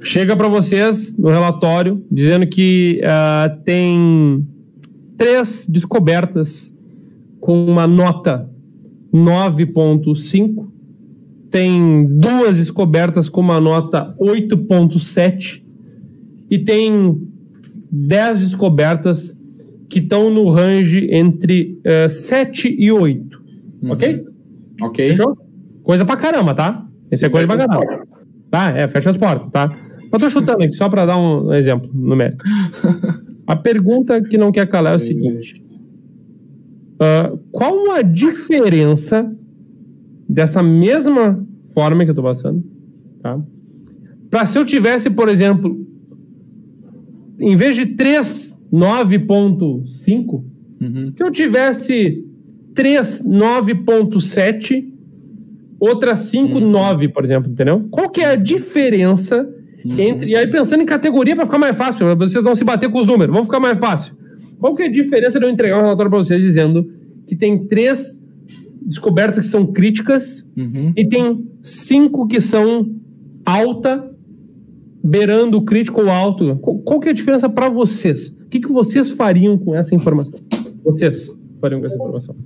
Chega para vocês no relatório dizendo que uh, tem três descobertas com uma nota 9.5, tem duas descobertas com uma nota 8.7 e tem 10 descobertas que estão no range entre uh, eh, 7 e 8. Uhum. Ok? Ok. Fechou? Coisa pra caramba, tá? Esse é coisa pra caramba. Tá? É, fecha as portas, tá? Eu tô chutando aqui só pra dar um exemplo numérico. A pergunta que não quer calar é o seguinte: uh, qual a diferença dessa mesma forma que eu estou passando, tá? Para se eu tivesse, por exemplo, em vez de 3, 9.5, uhum. que eu tivesse 3, 9.7, outra 5, uhum. 9, por exemplo, entendeu? Qual que é a diferença Uhum. Entre, e aí, pensando em categoria para ficar mais fácil, vocês vão se bater com os números, vão ficar mais fácil. Qual que é a diferença de eu entregar um relatório para vocês dizendo que tem três descobertas que são críticas Uhum. e tem cinco que são alta, beirando o crítico ou alto. Qual, que é a diferença para vocês? O que, que vocês fariam com essa informação? Vocês fariam com essa informação?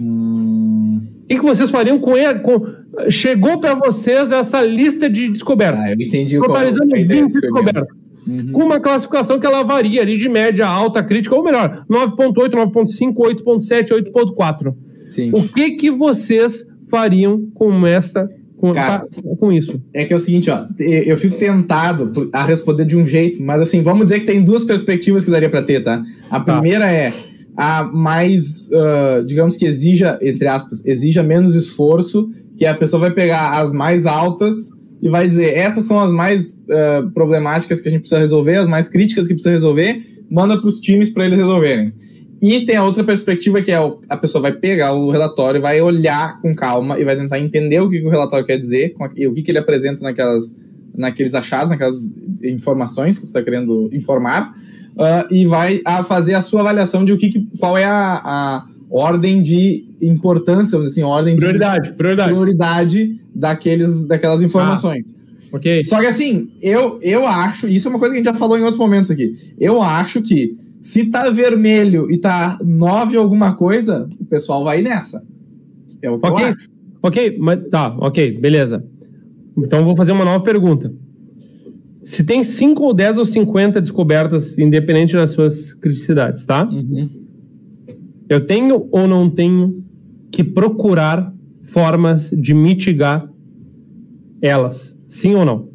Hum, O que, que vocês fariam com, ele, com chegou para vocês essa lista de descobertas? Ah, eu entendi qual Totalizando a ideia 20 do experimento. descobertas. Uhum. Com uma classificação que ela varia ali de média, alta, crítica, ou melhor, 9.8, 9.5, 8.7, 8.4. Sim. O que que vocês fariam com essa com, Cara. com isso? É que é o seguinte, ó, eu fico tentado a responder de um jeito, mas assim, vamos dizer que tem duas perspectivas que daria pra ter, tá? A Tá. primeira é a mais, ah, digamos que exija, entre aspas, exija menos esforço, que a pessoa vai pegar as mais altas e vai dizer, essas são as mais ah, problemáticas que a gente precisa resolver, as mais críticas que precisa resolver, manda pros times pra eles resolverem. E tem a outra perspectiva que é a pessoa vai pegar o relatório, vai olhar com calma e vai tentar entender o que, o relatório quer dizer e o que, ele apresenta naquelas, naqueles achados, naquelas informações que você está querendo informar, ah, e vai a fazer a sua avaliação de o que, que qual é a, a ordem de importância, assim, ordem Prioridade, de prioridade. prioridade daqueles, daquelas informações. Ok. Só que assim, eu, eu acho, isso é uma coisa que a gente já falou em outros momentos aqui. Eu acho que se tá vermelho e tá 9 alguma coisa, o pessoal vai nessa. É o que Ok. Ok, mas tá, ok, beleza. Então eu vou fazer uma nova pergunta. Se tem 5 ou 10 ou 50 descobertas, independente das suas criticidades, tá? Uhum. Eu tenho ou não tenho que procurar formas de mitigar elas? Sim ou não?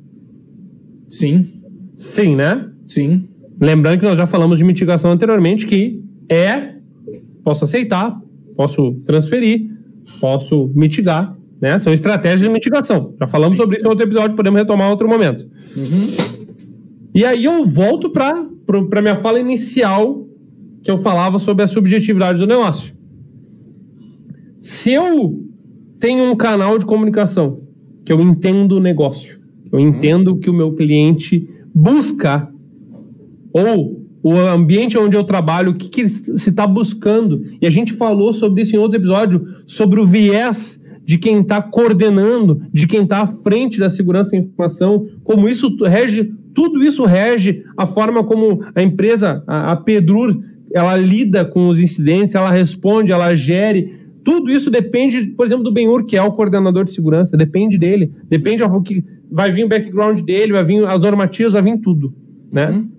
Sim, Sim, né? sim. Lembrando que nós já falamos de mitigação anteriormente, que é posso aceitar, posso transferir, posso mitigar, né? São estratégias de mitigação. Já falamos sobre isso em outro episódio, podemos retomar em outro momento. Uhum. E aí eu volto para para minha fala inicial, que eu falava sobre a subjetividade do negócio. Se eu tenho um canal de comunicação que eu entendo o negócio, eu entendo o que o meu cliente busca, ou o ambiente onde eu trabalho, o que, que se está buscando. E a gente falou sobre isso em outro episódio, sobre o viés de quem está coordenando, de quem está à frente da segurança da informação, como isso rege, tudo isso rege a forma como a empresa, a, a Pedrur, ela lida com os incidentes, ela responde, ela gere. Tudo isso depende, por exemplo, do Benhur, que é o coordenador de segurança, depende dele, depende do que vai vir o background dele, vai vir as normativas, vai vir tudo, né? Uhum.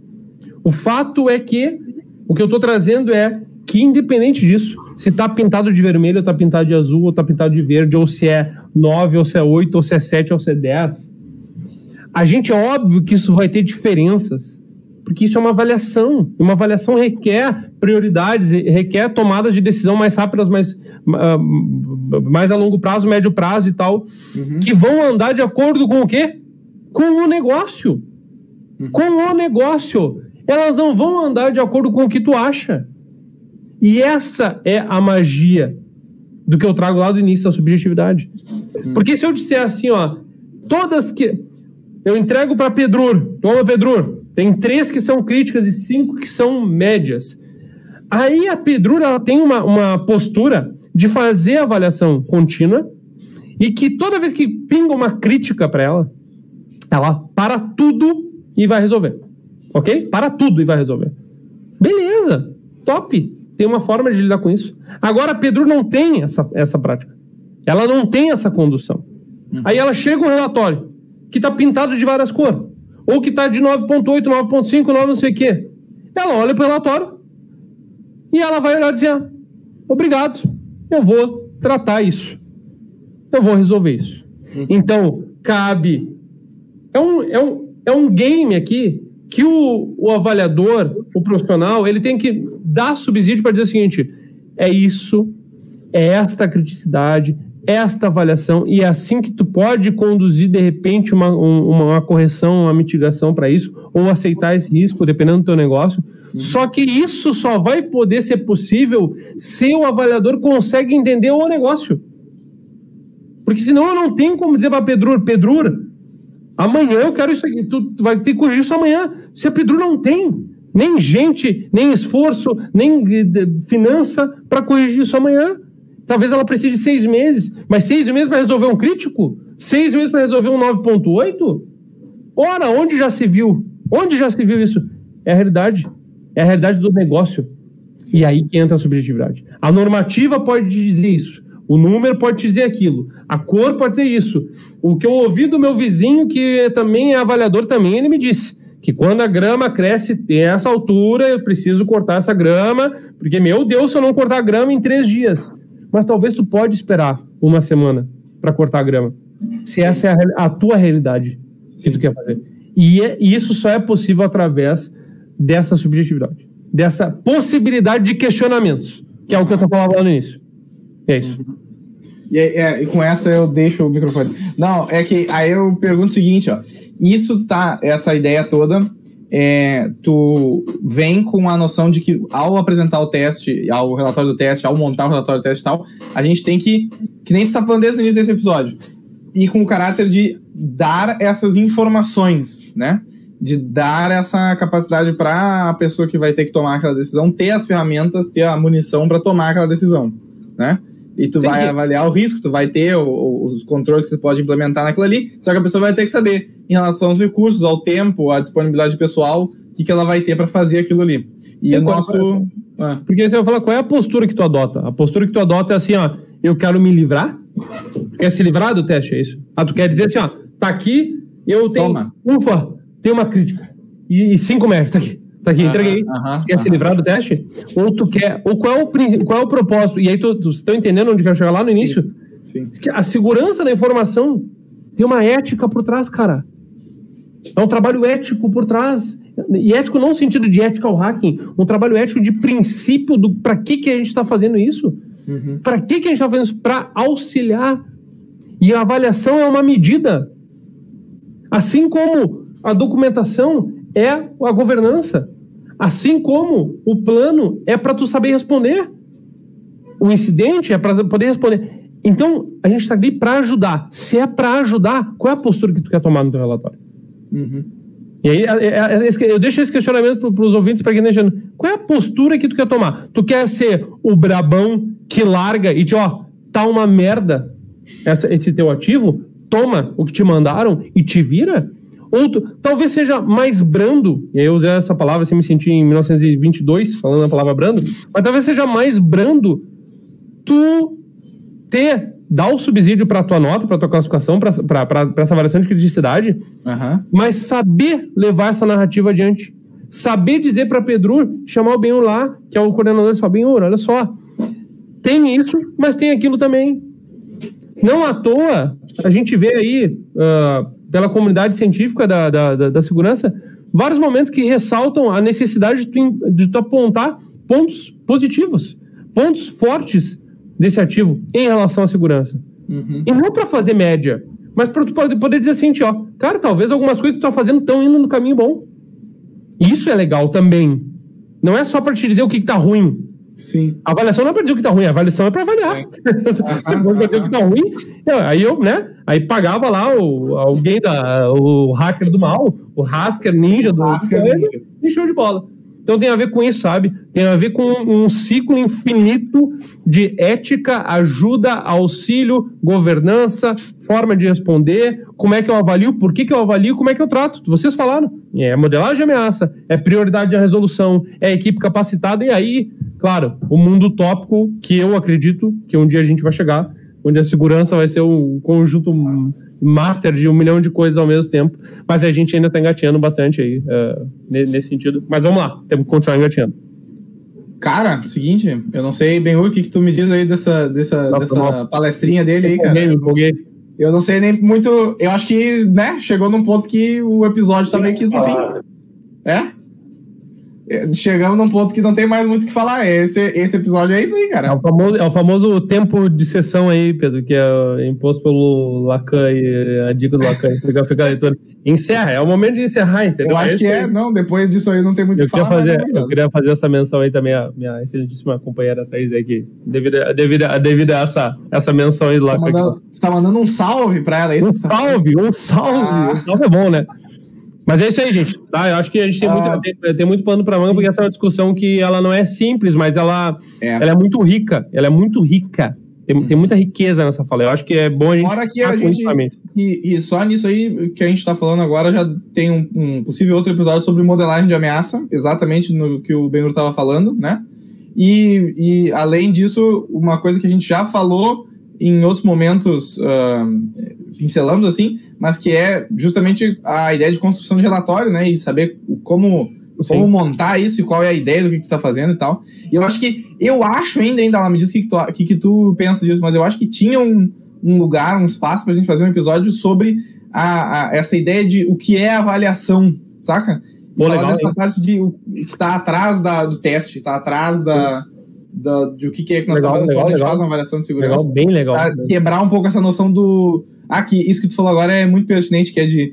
O fato é que o que eu estou trazendo é que, independente disso, se está pintado de vermelho, ou está pintado de azul, ou está pintado de verde, ou se é 9, ou se é 8, ou se é 7, ou se é 10, a gente é óbvio que isso vai ter diferenças, porque isso é uma avaliação. E uma avaliação requer prioridades, requer tomadas de decisão mais rápidas, mais, ah, mais a longo prazo, médio prazo e tal, Uhum. que vão andar de acordo com o quê? Com o negócio. Com o negócio. Elas não vão andar de acordo com o que tu acha. E essa é a magia do que eu trago lá do início da subjetividade. Porque se eu disser assim, ó, todas que eu entrego para Pedrur, toma Pedrur, tem três que são críticas e cinco que são médias. Aí a Pedrur ela tem uma, uma postura de fazer avaliação contínua e que toda vez que pinga uma crítica para ela, ela para tudo e vai resolver. Ok? Para tudo e vai resolver. Beleza, top. Tem uma forma de lidar com isso. Agora, a Pedro não tem essa, essa prática. Ela não tem essa condução. Aí ela chega um relatório que está pintado de várias cores. Ou que está de 9.8, 9.5, 9 não sei o quê. Ela olha para o relatório e ela vai olhar e dizer: "Ah, obrigado, eu vou tratar isso. Eu vou resolver isso. Então, cabe. É um, é, um, é um game aqui que o, o avaliador, o profissional, ele tem que dar subsídio para dizer o seguinte: é isso, é esta criticidade, esta avaliação, e é assim que tu pode conduzir, de repente, uma, um- uma correção, uma mitigação para isso, ou aceitar esse risco, dependendo do teu negócio. Só que isso só vai poder ser possível se o avaliador consegue entender o negócio. Porque senão eu não tenho como dizer para Pedrur, Pedrur, amanhã eu quero isso aqui, tu, vai ter que corrigir isso amanhã. Se a Pedrur não tem nem gente, nem esforço, nem eh, finança para corrigir isso amanhã, Talvez ela precise de seis meses. Mas seis meses para resolver um crítico? Seis meses para resolver um 9.8? Ora, onde já se viu? Onde já se viu isso? É a realidade. É a realidade do negócio. E aí que entra a subjetividade. A normativa pode dizer isso. O número pode dizer aquilo. A cor pode dizer isso. O que eu ouvi do meu vizinho, que também é avaliador, também ele me disse que quando a grama cresce essa altura, eu preciso cortar essa grama, porque, meu Deus, se eu não cortar a grama em três dias. Mas talvez tu pode esperar uma semana para cortar a grama. Se essa é a, a tua realidade Sim. que tu quer fazer. E, é, e isso só é possível através dessa subjetividade, dessa possibilidade de questionamentos, que é o que eu tô falando no início. É isso. E, é, e, com essa eu deixo o microfone. Não, é que aí eu pergunto o seguinte, ó. Isso tá, essa ideia toda, é, tu vem com a noção de que ao apresentar o teste, ao relatório do teste, ao montar o relatório do teste e tal, a gente tem que, que nem tu tá falando desde o início desse episódio, e com o caráter de dar essas informações, né? De dar essa capacidade para a pessoa que vai ter que tomar aquela decisão ter as ferramentas, ter a munição para tomar aquela decisão, né? E tu Sim. vai avaliar o risco, tu vai ter o, os controles que tu pode implementar naquilo ali, só que a pessoa vai ter que saber em relação aos recursos, ao tempo, à disponibilidade pessoal, o que, que ela vai ter para fazer aquilo ali. E Sim, o nosso. É, ah. Porque você vai falar qual é a postura que tu adota. A postura que tu adota é assim, ó, eu quero me livrar. Tu quer se livrar do teste, é isso? Ah, tu quer dizer assim, ó, tá aqui, eu tenho. Toma. Ufa, tem uma crítica. E, e cinco méritos, tá aqui. Tá aqui, entreguei. Uh -huh, quer se livrar do teste? Ou tu quer. Ou qual é o, qual é o propósito? E aí, tu estão entendendo onde quer chegar lá no início? Sim. Sim. A segurança da informação tem uma ética por trás, cara. É um trabalho ético por trás. E ético não no sentido de ethical hacking, um trabalho ético de princípio do para que, que a gente está fazendo isso. Uhum. Para que, que a gente está fazendo isso? Para auxiliar. E a avaliação é uma medida. Assim como a documentação é a governança. Assim como o plano é para tu saber responder. O incidente é para poder responder. Então, a gente está ali para ajudar. Se é para ajudar, qual é a postura que tu quer tomar no teu relatório? Uhum. E aí, é, é, é, eu deixo esse questionamento para os ouvintes, para quem está Qual é a postura que tu quer tomar? Tu quer ser o brabão que larga e te, ó, tá uma merda essa, esse teu ativo? Toma o que te mandaram e te vira? Ou tu, talvez seja mais brando, e aí eu usei essa palavra, assim, me senti em 1922 falando a palavra brando, mas talvez seja mais brando tu ter, dar o subsídio para tua nota, para tua classificação, para essa avaliação de criticidade, uhum. mas saber levar essa narrativa adiante. Saber dizer para Pedro, chamar o Benhur lá, que é o coordenador, e falar: Benhur, olha só, tem isso, mas tem aquilo também. Não à toa, a gente vê aí. Uh, pela comunidade científica da, da, da, da segurança, vários momentos que ressaltam a necessidade de tu, de tu apontar pontos positivos, pontos fortes desse ativo em relação à segurança. Uhum. E não para fazer média, mas para tu poder dizer assim, ó, cara, talvez algumas coisas que tu tá fazendo estão indo no caminho bom. Isso é legal também. Não é só para te dizer o que, que tá ruim. Sim. A avaliação não é para dizer o que tá ruim, a avaliação é para avaliar. É. Se for dizer o que tá ruim, aí eu, né? Aí pagava lá o, alguém da, o hacker do mal, o Hasker Ninja do Hasker Ninja. e show de bola. Então tem a ver com isso, sabe? Tem a ver com um ciclo infinito de ética, ajuda, auxílio, governança, forma de responder, como é que eu avalio, por que, que eu avalio, como é que eu trato. Vocês falaram. É modelagem de ameaça, é prioridade de resolução, é equipe capacitada, e aí, claro, o mundo utópico que eu acredito que um dia a gente vai chegar, onde a segurança vai ser um conjunto master de um milhão de coisas ao mesmo tempo, mas a gente ainda está engatinhando bastante aí uh, nesse sentido. Mas vamos lá, temos que continuar engatinhando. Cara, seguinte, eu não sei bem o que, que tu me diz aí dessa, dessa, não, dessa palestrinha dele aí, cara. Empolguei. Eu não sei nem muito. Eu acho que, né, chegou num ponto que o episódio tá meio que no fim. É? Chegamos num ponto que não tem mais muito o que falar. Esse, esse episódio é isso aí, cara. É o, famoso, é o famoso tempo de sessão aí, Pedro, que é imposto pelo Lacan e a dica do Lacan. Fica, fica leitor. Encerra, é o momento de encerrar, entendeu? Eu acho é que é, não, depois disso aí não tem muito o que falar. Fazer, não, eu queria fazer essa menção aí também, a minha excelentíssima companheira Thaís aí, que devido, devido, devido a essa, essa menção aí do Lacan. Tá você tá mandando um salve pra ela, é isso? Um salve, um salve. Ah. Um salve é bom, né? Mas é isso aí, gente. Tá? Eu acho que a gente tem, ah, muito, tem muito pano para manga, porque essa é uma discussão que ela não é simples, mas ela é. ela é muito rica. Ela é muito rica. Tem, hum. tem muita riqueza nessa fala. Eu acho que é bom a gente. Fora que a gente. E, e, só nisso aí que a gente está falando agora já tem um, um, possível outro episódio sobre modelagem de ameaça, exatamente no que o Benhur estava falando, né? E, e além disso, uma coisa que a gente já falou em outros momentos, uh, pincelamos assim, mas que é justamente a ideia de construção de relatório, né? E saber como como montar isso e qual é a ideia do que, que tu tá fazendo e tal. E eu acho que, eu acho ainda, ainda lá, me diz o que, que, tu, que, que tu pensa disso, mas eu acho que tinha um, um lugar, um espaço pra gente fazer um episódio sobre a, a essa ideia de o que é avaliação, saca? Pô, legal, dessa hein? parte de o que tá atrás da, do teste, tá atrás da, da, de o que, que é que nós legal, estamos fazendo legal, gente faz uma avaliação de segurança. Legal, bem legal. quebrar um pouco essa noção do. Ah, que isso que tu falou agora é muito pertinente, que é de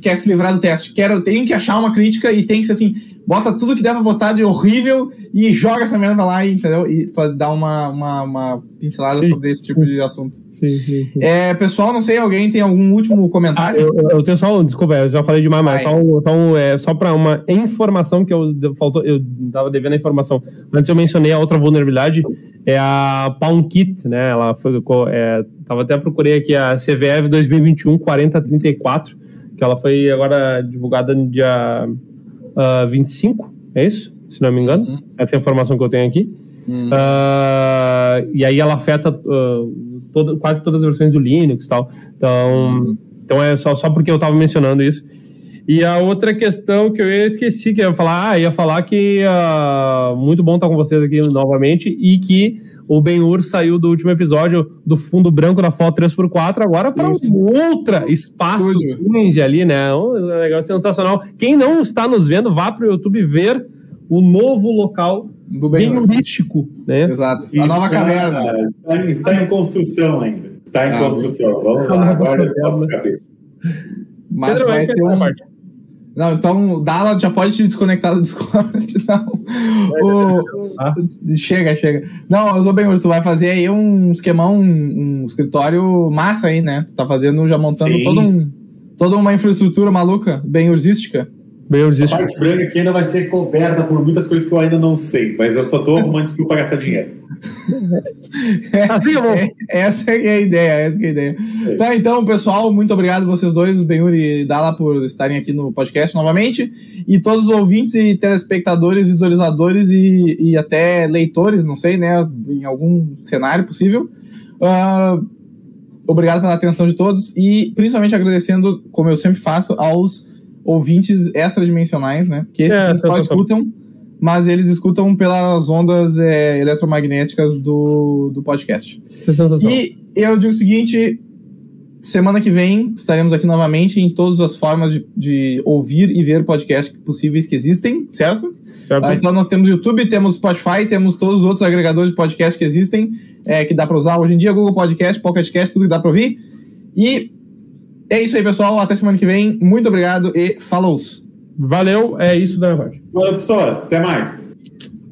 quer se livrar do teste. Quero, tem que achar uma crítica e tem que ser assim, bota tudo que der pra botar de horrível e joga essa merda lá, entendeu? E dar uma, uma, uma pincelada sim. sobre esse tipo de assunto. Sim, sim, sim, É, pessoal, não sei, alguém tem algum último comentário? Ah, eu, eu, tenho só, desculpa, eu já falei demais, mas só, só, é, só pra uma informação que eu faltou, eu tava devendo a informação. Antes eu mencionei a outra vulnerabilidade, é a PalmKit, né? Ela foi, é, tava até procurei aqui a CVF 2021 4034 que ela foi agora divulgada no dia uh, ah, 25, é isso? Se não me engano. Uhum. Essa é a informação que eu tenho aqui. Uhum. Uh, e aí ela afeta uh, todo, quase todas as versões do Linux e tal. Então, uhum. então é só, só porque eu estava mencionando isso. E a outra questão que eu esqueci, que eu ia falar, ah, ia falar que muito bom estar com vocês aqui novamente e que o Ben-Hur saiu do último episódio do fundo branco da foto 3x4 agora para um outra espaço ninja ali, né? Um negócio sensacional. Quem não está nos vendo, vá para o YouTube ver o novo local do bem holístico, né? Exato. A nova caverna. Está, está, em construção ainda. Está em ah, construção. Vamos lá, agora Mas Pedro, vai ser um... Parte. Não, então o Dala já pode te desconectar do Discord. Não. O... Ah. Chega, chega. Não, eu bem, tu vai fazer aí um esquemão, um, um escritório massa aí, né? Tu tá fazendo, já montando todo um, toda uma infraestrutura maluca, bem ursística. Bem A parte branca aqui ainda vai ser coberta por muitas coisas que eu ainda não sei, mas eu só tô arrumando desculpa pra gastar dinheiro. é, é, essa é a ideia, essa é a ideia. É. Tá, então, pessoal, muito obrigado vocês dois, Benhuri e Dala, por estarem aqui no podcast novamente. E todos os ouvintes e telespectadores, visualizadores e, e até leitores, não sei, né, em algum cenário possível. Uh, obrigado pela atenção de todos e principalmente agradecendo, como eu sempre faço, aos ouvintes extradimensionais, né? Que esses é, só escutam, mas eles escutam pelas ondas é, eletromagnéticas do, do podcast. E eu digo o seguinte: semana que vem estaremos aqui novamente em todas as formas de, de ouvir e ver podcasts possíveis que existem, certo? certo. Ah, então nós temos YouTube, temos Spotify, temos todos os outros agregadores de podcast que existem, é, que dá para usar hoje em dia, Google Podcast, Pocket Cast, tudo que dá para ouvir. E é isso aí, pessoal. Até semana que vem. Muito obrigado e falou! Valeu, é isso da minha parte. Valeu, pessoas. Até mais.